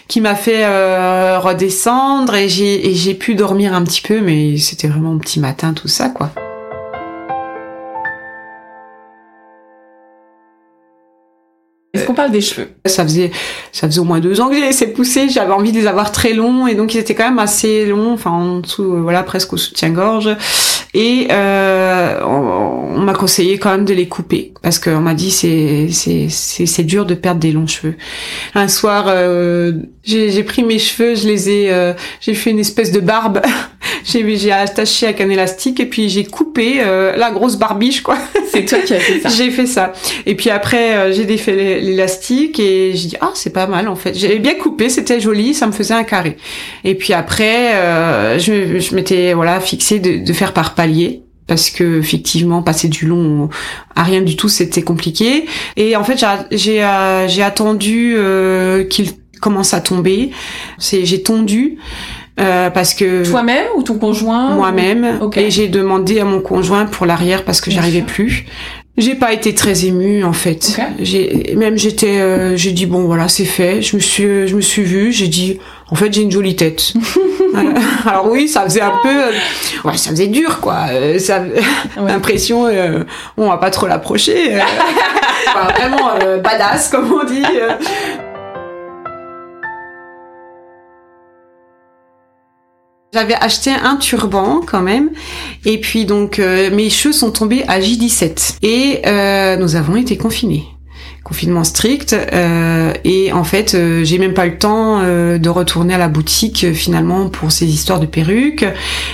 qui m'a fait euh, redescendre et j'ai et j'ai pu dormir un petit peu mais c'était vraiment un petit matin tout ça quoi. Est-ce qu'on parle des cheveux? Ça faisait, ça faisait au moins deux ans que j'ai laissé pousser. J'avais envie de les avoir très longs et donc ils étaient quand même assez longs, enfin en dessous, euh, voilà, presque au soutien-gorge. Et euh, on, m'a conseillé quand même de les couper parce qu'on m'a dit c'est c'est c'est dur de perdre des longs cheveux. Un soir, euh, j'ai pris mes cheveux, je les ai, euh, j'ai fait une espèce de barbe. j'ai j'ai attaché avec un élastique et puis j'ai coupé euh, la grosse barbiche quoi. C'est toi qui as fait ça. j'ai fait ça. Et puis après euh, j'ai défait l'élastique et j'ai dit ah c'est pas mal en fait. J'avais bien coupé, c'était joli, ça me faisait un carré. Et puis après je, je m'étais voilà fixé de, de faire par palier parce que effectivement passer du long à rien du tout c'était compliqué et en fait j'ai j'ai attendu euh, qu'il commence à tomber. C'est j'ai tondu. Euh, parce que toi-même ou ton conjoint moi-même et j'ai demandé à mon conjoint pour l'arrière parce que j'arrivais plus j'ai pas été très émue en fait. J'ai même j'étais euh, j'ai dit bon voilà c'est fait. Je me suis je me suis vue. J'ai dit en fait j'ai une jolie tête. Alors oui ça faisait un peu euh, ouais ça faisait dur quoi. Euh, ça l'impression on va pas trop l'approcher vraiment badass comme on dit J'avais acheté un turban quand même, et puis donc euh, mes cheveux sont tombés à J17 et euh, nous avons été confinés. Confinement strict euh, et en fait j'ai même pas eu le temps de retourner à la boutique finalement pour ces histoires de perruques.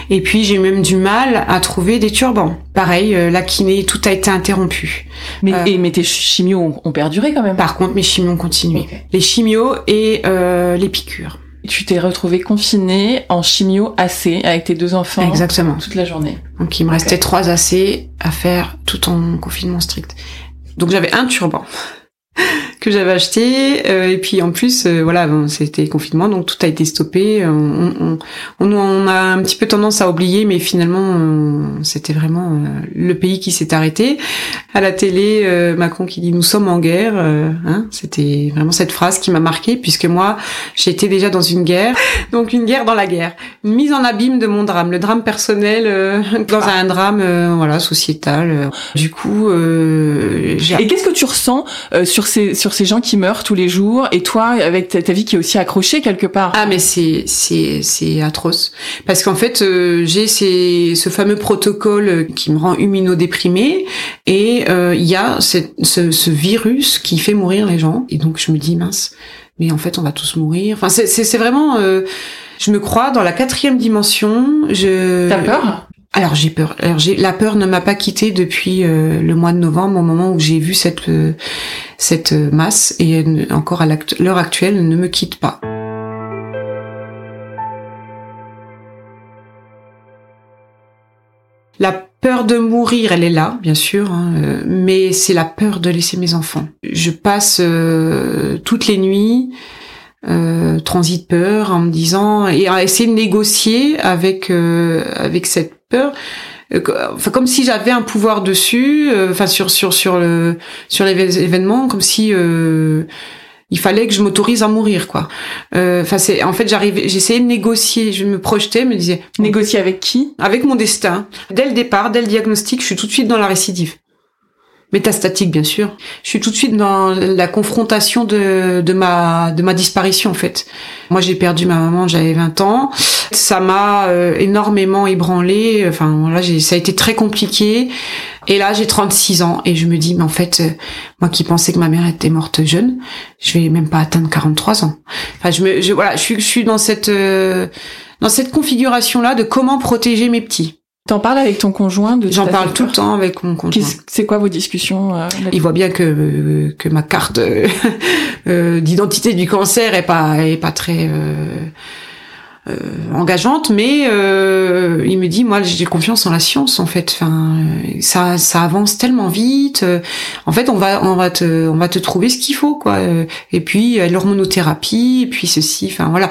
Et puis j'ai même du mal à trouver des turbans. Pareil la kiné tout a été interrompu. Mais, et, mais tes chimios ont, perduré quand même. par contre mes chimios ont continué. Les chimios et les piqûres tu t'es retrouvée confinée en chimio AC avec tes deux enfants. Exactement. Toute la journée. Donc il me restait trois AC à faire tout en confinement strict. Donc j'avais un turban. Que j'avais acheté euh, et puis en plus euh, voilà bon, c'était confinement donc tout a été stoppé on, on, on, on, a un petit peu tendance à oublier mais finalement c'était vraiment euh, le pays qui s'est arrêté. À la télé Macron qui dit nous sommes en guerre hein, c'était vraiment cette phrase qui m'a marqué puisque moi j'étais déjà dans une guerre donc une guerre dans la guerre. Mise en abîme de mon drame le drame personnel dans un drame voilà sociétal. Du coup et qu'est-ce que tu ressens sur ces sur ces gens qui meurent tous les jours et toi avec ta, vie qui est aussi accrochée quelque part. Ah mais c'est c'est c'est atroce parce qu'en fait euh, j'ai ces ce fameux protocole qui me rend humino-déprimée et euh, il y a cette, ce, ce virus qui fait mourir les gens et donc je me dis mince mais en fait on va tous mourir. Enfin c'est c'est vraiment euh, je me crois dans la quatrième dimension. Je. T'as peur? Alors j'ai peur. Alors j'ai la peur ne m'a pas quittée depuis euh, le mois de novembre, au moment où j'ai vu cette euh, cette masse et encore à l'heure actuelle ne me quitte pas. La peur de mourir, elle est là, bien sûr, hein, euh, mais c'est la peur de laisser mes enfants. Je passe toutes les nuits euh, transit peur en me disant et à essayer de négocier avec avec cette peur. Euh, enfin comme si j'avais un pouvoir dessus euh, enfin sur sur sur le sur l'événement comme si euh, il fallait que je m'autorise à mourir quoi. Enfin c'est en fait j'arrivais j'essayais de négocier. Je me projetais me disais négocier avec qui? Avec mon destin. Dès le départ dès le diagnostic je suis tout de suite dans la récidive métastatique bien sûr. Je suis tout de suite dans la confrontation de, de ma de ma disparition en fait. Moi j'ai perdu ma maman, j'avais 20 ans. Ça m'a euh, énormément ébranlé. Enfin voilà, ça a été très compliqué. Et là j'ai 36 ans et je me dis mais en fait euh, moi qui pensais que ma mère était morte jeune, je vais même pas atteindre 43 ans. Enfin je me je, voilà, je suis je suis dans cette euh, dans cette configuration là de comment protéger mes petits. T'en parles avec ton conjoint de J'en parle tout le temps avec mon conjoint. C'est quoi vos discussions euh, Il voit bien que euh, que ma carte euh, d'identité du cancer est pas est pas très engageante, mais il me dit moi j'ai confiance en la science en fait. Enfin ça ça avance tellement vite. en fait on va on va te on va te trouver ce qu'il faut quoi. Et puis l'hormonothérapie et puis ceci. Enfin voilà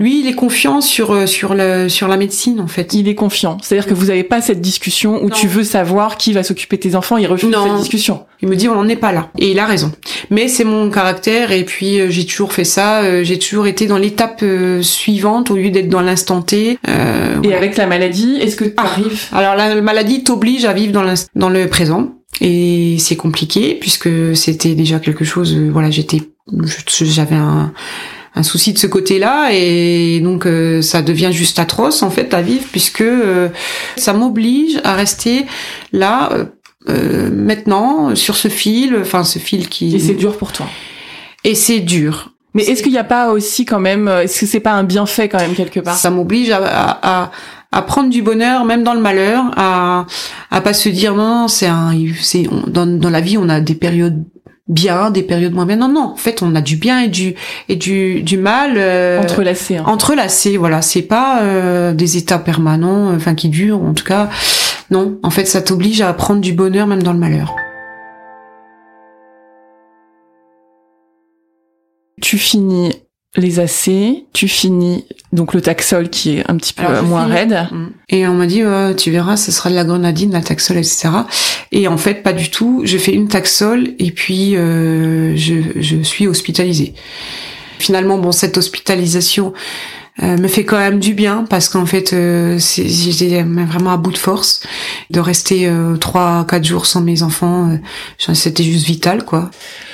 lui, il est confiant sur euh, sur le sur la médecine en fait. Il est confiant. C'est-à-dire que vous n'avez pas cette discussion où tu veux savoir qui va s'occuper de tes enfants. Il refuse cette discussion. Il me dit on n'en est pas là. Et il a raison. Mais c'est mon caractère et puis euh, j'ai toujours fait ça. Euh, j'ai toujours été dans l'étape suivante au lieu d'être dans l'instant T. et avec la maladie, est-ce que tu ah, arrives Alors la maladie t'oblige à vivre dans dans le présent. Et c'est compliqué puisque c'était déjà quelque chose. voilà, j'étais, j'avais un un souci de ce côté-là et donc euh, ça devient juste atroce en fait à vivre puisque euh, ça m'oblige à rester là euh, maintenant sur ce fil, enfin ce fil qui. Et c'est dur pour toi. Et c'est dur. Mais est-ce qu'il n'y a pas aussi quand même, est-ce que c'est pas un bienfait quand même quelque part? Ça m'oblige à, à, à, prendre du bonheur même dans le malheur, à à pas se dire non, c'est un, c'est dans, dans la vie on a des périodes bien, des périodes moins bien. Non, non. En fait, on a du bien et du et du du mal euh, entrelacé. Hein. Entrelacé, voilà. C'est pas euh, des états permanents, euh, enfin qui durent. En tout cas, non. En fait, ça t'oblige à prendre du bonheur même dans le malheur. Tu finis les AC, tu finis donc le taxol qui est un petit peu moins raide. Mm. Et on m'a dit, tu verras, ce sera de la grenadine, la taxol, etc. Et en fait, pas du tout. Je fais une taxol et puis euh, je, je, suis hospitalisée. Finalement, bon, cette hospitalisation euh, me fait quand même du bien parce qu'en fait, euh, j'étais vraiment à bout de force de rester trois, quatre jours sans mes enfants. C'était juste vital, quoi.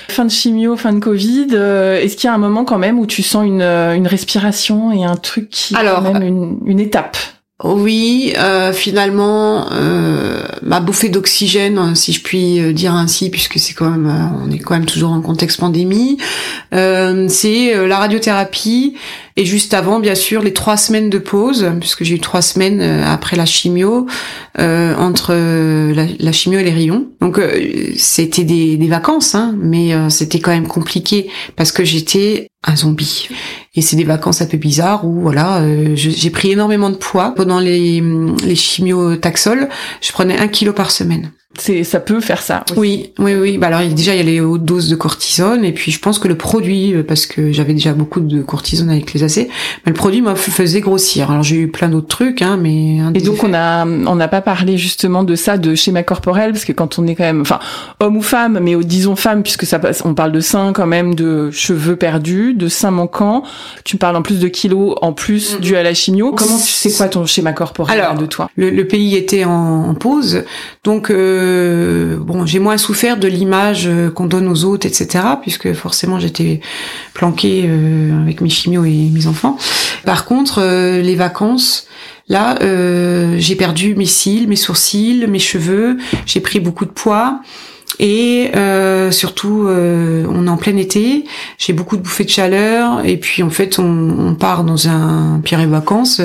Fin de chimio, fin de Covid. Euh, est-ce qu'il y a un moment quand même où tu sens une, euh, une respiration et un truc qui Alors, quand même une, une étape? Oui, euh, finalement, euh, ma bouffée d'oxygène, si je puis dire ainsi, puisque c'est quand même, on est quand même toujours en contexte pandémie, c'est la radiothérapie et juste avant, bien sûr, les trois semaines de pause, puisque j'ai eu trois semaines euh, après la chimio, euh, entre euh, la, chimio et les rayons. Donc c'était des, vacances, hein, mais c'était quand même compliqué parce que j'étais un zombie. Et c'est des vacances un peu bizarres où voilà, j'ai pris énormément de poids pendant les les chimio taxol. Je prenais un kilo par semaine. C'est ça peut faire ça. aussi. Oui, oui, oui. Bah alors déjà il y a les hautes doses de cortisone et puis je pense que le produit, euh, parce que j'avais déjà beaucoup de cortisone avec les AC, mais le produit m'a faisait grossir. Alors j'ai eu plein d'autres trucs, hein, mais Et donc effets- on a on n'a pas parlé justement de ça de schéma corporel parce que quand on est quand même enfin homme ou femme mais disons femme puisque ça passe on parle de seins quand même de cheveux perdus de seins manquants tu parles en plus de kilos en plus Mhm. dû à la chimio comment tu sais quoi ton schéma corporel Alors, de toi? le, le pays était en, en pause, donc euh, bon, j'ai moins souffert de l'image euh, qu'on donne aux autres, etc. Puisque forcément j'étais planquée euh, avec mes chimios et mes enfants. Par contre, euh, les vacances, là, euh, j'ai perdu mes cils, mes sourcils, mes cheveux. J'ai pris beaucoup de poids. Et euh, surtout, euh, on est en plein été, j'ai beaucoup de bouffées de chaleur, et puis en fait, on, part dans un pire et vacances,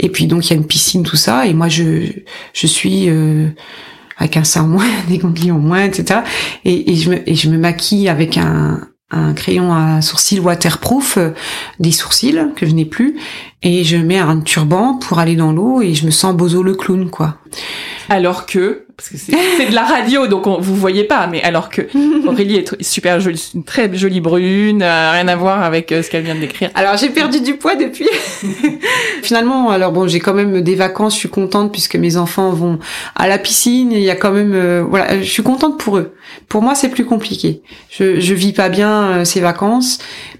et puis donc il y a une piscine, tout ça, et moi je je suis euh, avec un sein en moins, des ganglions en moins, etc. Et, et je me et je me maquille avec un un crayon à sourcils waterproof, euh, des sourcils que je n'ai plus, et je mets un turban pour aller dans l'eau, et je me sens Bozo le clown, quoi. alors que parce que c'est de la radio donc on, vous voyez pas mais alors que Aurélie est super jolie une très jolie brune euh, rien à voir avec euh, ce qu'elle vient de décrire Alors j'ai perdu du poids depuis. Finalement, alors bon, j'ai quand même des vacances, je suis contente puisque mes enfants vont à la piscine. Il y a quand même, euh, voilà, je suis contente pour eux. Pour moi, c'est plus compliqué. Je, je vis pas bien ces vacances,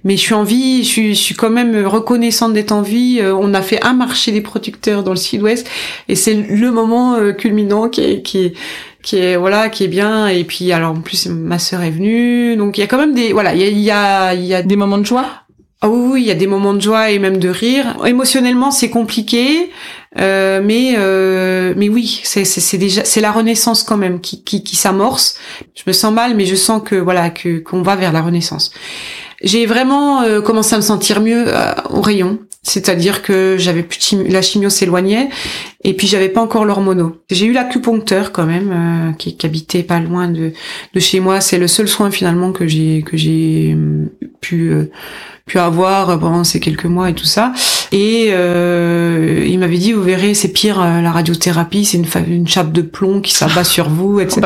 mais je suis en vie. Je suis, je suis quand même reconnaissante d'être en vie. Euh, on a fait un marché des producteurs dans le Sud-Ouest, et c'est le moment euh, culminant qui est, qui est qui est voilà qui est bien et puis alors en plus ma sœur est venue donc il y a quand même des voilà il y a il y a, il y a des moments de joie? Ah oui, oui, il y a des moments de joie et même de rire. Émotionnellement, c'est compliqué, euh, mais euh, mais oui, c'est c'est c'est déjà c'est la renaissance quand même qui qui, qui s'amorce. Je me sens mal, mais je sens que voilà que qu'on va vers la renaissance. J'ai vraiment euh, commencé à me sentir mieux euh, au rayon, c'est-à-dire que j'avais plus chimio- la chimio s'éloignait et puis j'avais pas encore l'hormono. J'ai eu l'acupuncteur quand même euh, qui, qui habitait pas loin de de chez moi. C'est le seul soin finalement que j'ai que j'ai euh, pu euh, pu avoir pendant ces quelques mois et tout ça. Et euh, il m'avait dit, vous verrez, c'est pire euh, la radiothérapie, c'est une, une chape de plomb qui s'abat sur vous, etc.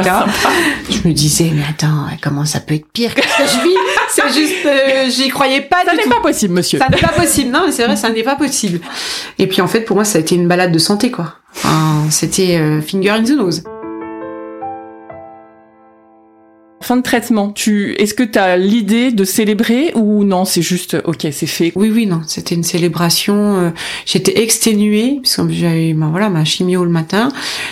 Je me disais, mais attends, comment ça peut être pire? Que ce que je vis? C'est juste, euh, j'y croyais pas ça n'est pas possible monsieur Ça n'est pas possible. Non, mais c'est vrai, ça n'est pas possible. Et puis en fait, pour moi, ça a été une balade de santé, quoi. Enfin, c'était euh, finger in the nose. Fin de traitement tu est-ce que tu as l'idée de célébrer ou non c'est juste ok c'est fait? Oui, oui, non, c'était une célébration. euh, J'étais exténuée puisque j'avais, ben voilà, ma chimio le matin.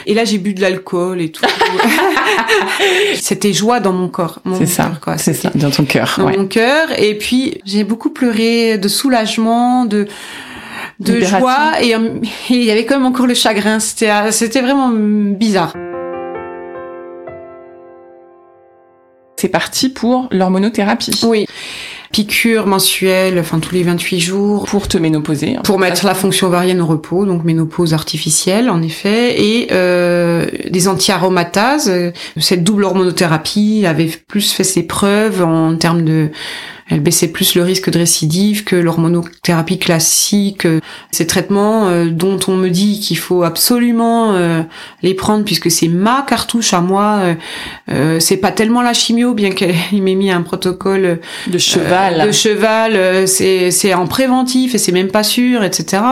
Et là, j'ai bu de l'alcool et tout. c'était joie dans mon corps. mon c'est ça c'est ça dans ton cœur Dans ouais. mon cœur. Et puis, j'ai beaucoup pleuré de soulagement, de de Libération. joie et euh, et il y avait quand même encore le chagrin. C'était euh, c'était vraiment bizarre. C'est parti pour l'hormonothérapie Oui. Piqûre mensuelle, enfin tous les 28 jours. pour te ménopauser hein. Pour mettre la fonction ovarienne au repos, donc ménopause artificielle en effet, et euh, des anti-aromatases. Cette double hormonothérapie avait plus fait ses preuves en termes de... Elle baissait plus le risque de récidive que l'hormonothérapie classique. Ces traitements euh, dont on me dit qu'il faut absolument euh, les prendre puisque c'est ma cartouche à moi. euh, euh, c'est pas tellement la chimio, bien qu'il m'ait mis un protocole de cheval euh, de cheval, euh, c'est c'est en préventif et c'est même pas sûr, etc.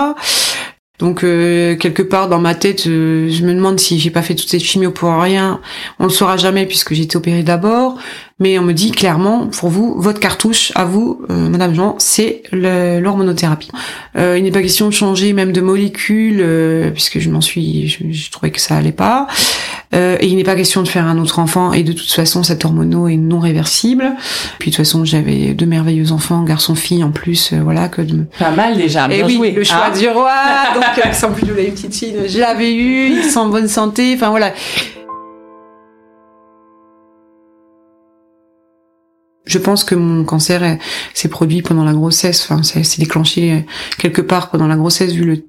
Donc euh, quelque part dans ma tête, euh, je me demande si j'ai pas fait toute cette chimio pour rien. On le saura jamais puisque j'ai été opérée d'abord. Mais on me dit clairement, pour vous, votre cartouche, à vous, euh, Madame Jean, c'est l'hormonothérapie. Euh, il n'est pas question de changer même de molécule, euh, puisque je m'en suis, je, je trouvais que ça allait pas. Euh, et il n'est pas question de faire un autre enfant. Et de toute façon, cet hormono est non réversible. Puis de toute façon, j'avais deux merveilleux enfants, garçon-fille en plus, euh, voilà que de me pas mal déjà et bien oui, joué le choix hein. du roi. Donc, euh, sans plus, la petite fille, je l'avais eu, ils sont en bonne santé. Enfin, voilà. Je pense que mon cancer s'est produit pendant la grossesse. Enfin, s'est déclenché quelque part pendant la grossesse, vu le,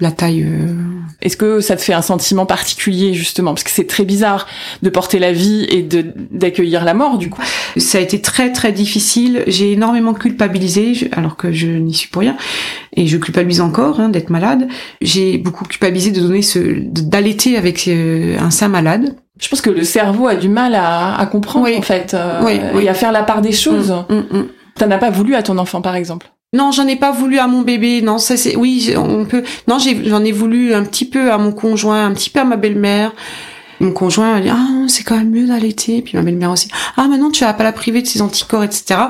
la taille. euh, Est-ce que ça te fait un sentiment particulier justement? Parce que c'est très bizarre de porter la vie et de d'accueillir la mort du coup. Ça a été très très difficile. J'ai énormément culpabilisé, je- alors que je n'y suis pour rien, et je culpabilise encore hein, d'être malade. J'ai beaucoup culpabilisé de donner ce, d'allaiter avec euh, un sein malade. Je pense que le cerveau a du mal à, à comprendre Oui. en fait euh, Oui, oui. et à faire la part des choses. Mm, mm, mm. T'en as pas voulu à ton enfant par exemple? Non, j'en ai pas voulu à mon bébé. Non, ça c'est oui, on peut. Non, j'en ai voulu un petit peu à mon conjoint, un petit peu à ma belle-mère. Mon conjoint a dit ah c'est quand même mieux d'allaiter. Puis ma belle-mère aussi. Ah maintenant tu vas pas la priver de ses anticorps, etc.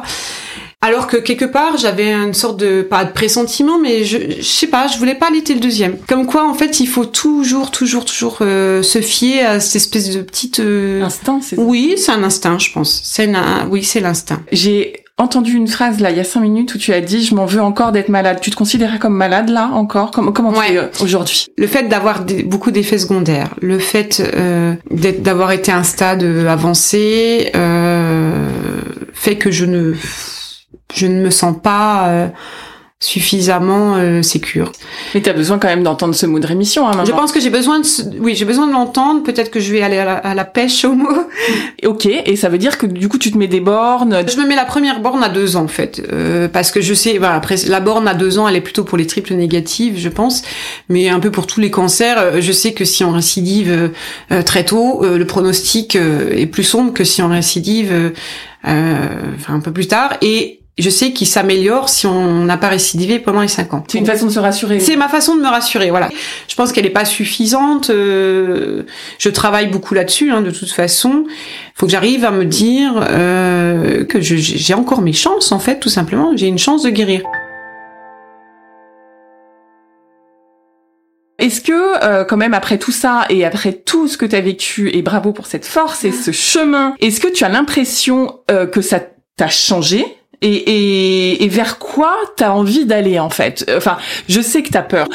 Alors que quelque part j'avais une sorte de pas de pressentiment, mais je, je sais pas, je voulais pas allaiter le deuxième. Comme quoi en fait il faut toujours toujours toujours euh, se fier à cette espèce de petite. euh, Instinct, c'est ça? Oui, c'est un instinct, je pense. C'est un... oui, c'est l'instinct. J'ai entendu une phrase là il y a cinq minutes où tu as dit je m'en veux encore d'être malade. Tu te considérais comme malade là encore? Comment comment Ouais. tu es euh, aujourd'hui? Le fait d'avoir des- beaucoup d'effets secondaires, le fait euh, d'être- d'avoir été à un stade euh, avancé, euh, fait que je ne, je ne me sens pas euh, suffisamment euh, sécure. Mais t'as besoin quand même d'entendre ce mot de rémission un moment. Je pense que j'ai besoin de, ce- oui, j'ai besoin de l'entendre. Peut-être que je vais aller à la, à la pêche au mot. Ok, et ça veut dire que du coup tu te mets des bornes. Je me mets la première borne à deux ans en fait, euh, parce que je sais, voilà, après la borne à deux ans, elle est plutôt pour les triples négatives, je pense, mais un peu pour tous les cancers. euh, Je sais que si on récidive euh, très tôt, euh, le pronostic euh, est plus sombre que si on récidive, un peu plus tard, et je sais qu'il s'améliore si on n'a pas récidivé pendant les cinq ans. C'est une façon de se rassurer. C'est ma façon de me rassurer, voilà. Je pense qu'elle n'est pas suffisante. euh, je travaille beaucoup là-dessus, hein, de toute façon. Il faut que j'arrive à me dire euh, que j'ai encore mes chances, en fait, tout simplement. J'ai une chance de guérir. Est-ce que, euh, quand même, après tout ça et après tout ce que tu as vécu, et bravo pour cette force et ce chemin, est-ce que tu as l'impression euh, que ça t'a changé? Et, et, et vers quoi t'as envie d'aller en fait? Enfin, je sais que t'as peur,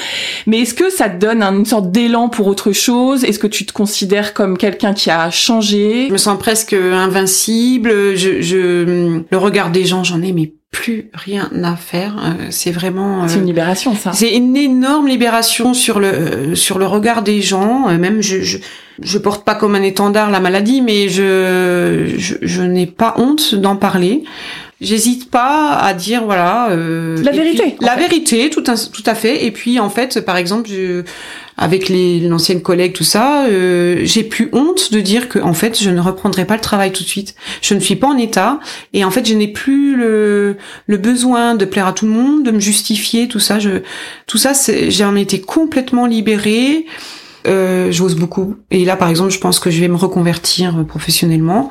mais est-ce que ça te donne une sorte d'élan pour autre chose? Est-ce que tu te considères comme quelqu'un qui a changé? Je me sens presque invincible. Je, je, le regard des gens, j'en ai mais plus rien à faire. Euh, c'est vraiment. euh, C'est une libération, ça. C'est une énorme libération sur le euh, sur le regard des gens. Même je, je je porte pas comme un étendard la maladie, mais je je, je n'ai pas honte d'en parler. J'hésite pas à dire voilà euh, La vérité, puis- la fait. vérité, tout un- tout à fait. Et puis en fait, par exemple, je, avec les l'ancienne collègue tout ça, euh, j'ai plus honte de dire que en fait je ne reprendrai pas le travail tout de suite. Je ne suis pas en état et en fait je n'ai plus le le besoin de plaire à tout le monde, de me justifier, tout ça. Je tout ça, j'en ai été complètement libérée. Euh, j'ose beaucoup. Et là, par exemple, je pense que je vais me reconvertir euh, professionnellement.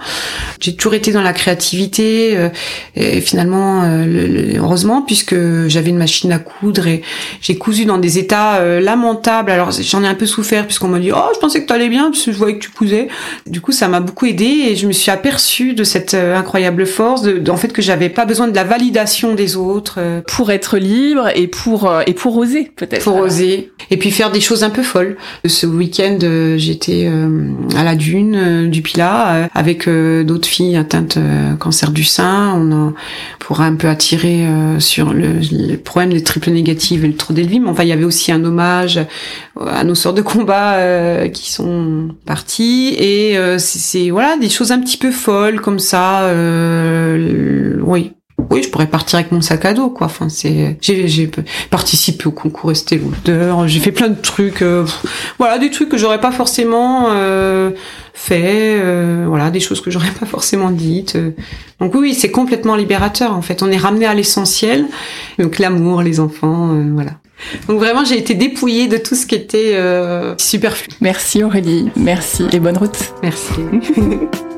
J'ai toujours été dans la créativité, euh, et finalement, euh, le- le- heureusement, puisque j'avais une machine à coudre et j'ai cousu dans des états euh, lamentables. Alors, j'en ai un peu souffert puisqu'on m'a dit, oh, je pensais que t'allais bien, parce que je voyais que tu cousais. Du coup, ça m'a beaucoup aidé et je me suis aperçue de cette euh, incroyable force, de, de- en fait, que j'avais pas besoin de la validation des autres. euh, Pour être libre et pour euh, et pour oser peut-être. pour oser et puis faire des choses un peu folles. Ce week-end, euh, j'étais euh, à la dune euh, du Pilat avec d'autres filles atteintes cancer du sein. On a pour un peu attirer sur le, le problème des triples négatives et le trop d'élevé. Mais enfin, il y avait aussi un hommage à nos sœurs de combat qui sont parties et c'est c'est, voilà des choses un petit peu folles comme ça. Euh, oui. Oui, je pourrais partir avec mon sac à dos, quoi. Enfin, c'est, j'ai, j'ai participé au concours Lauder, j'ai fait plein de trucs, euh, voilà, des trucs que j'aurais pas forcément euh, fait, euh, voilà, des choses que j'aurais pas forcément dites. euh. Donc oui, c'est complètement libérateur, en fait. On est ramené à l'essentiel, donc l'amour, les enfants, euh, voilà. Donc vraiment, j'ai été dépouillée de tout ce qui était euh, superflu. Merci Aurélie, merci et bonne route. Merci.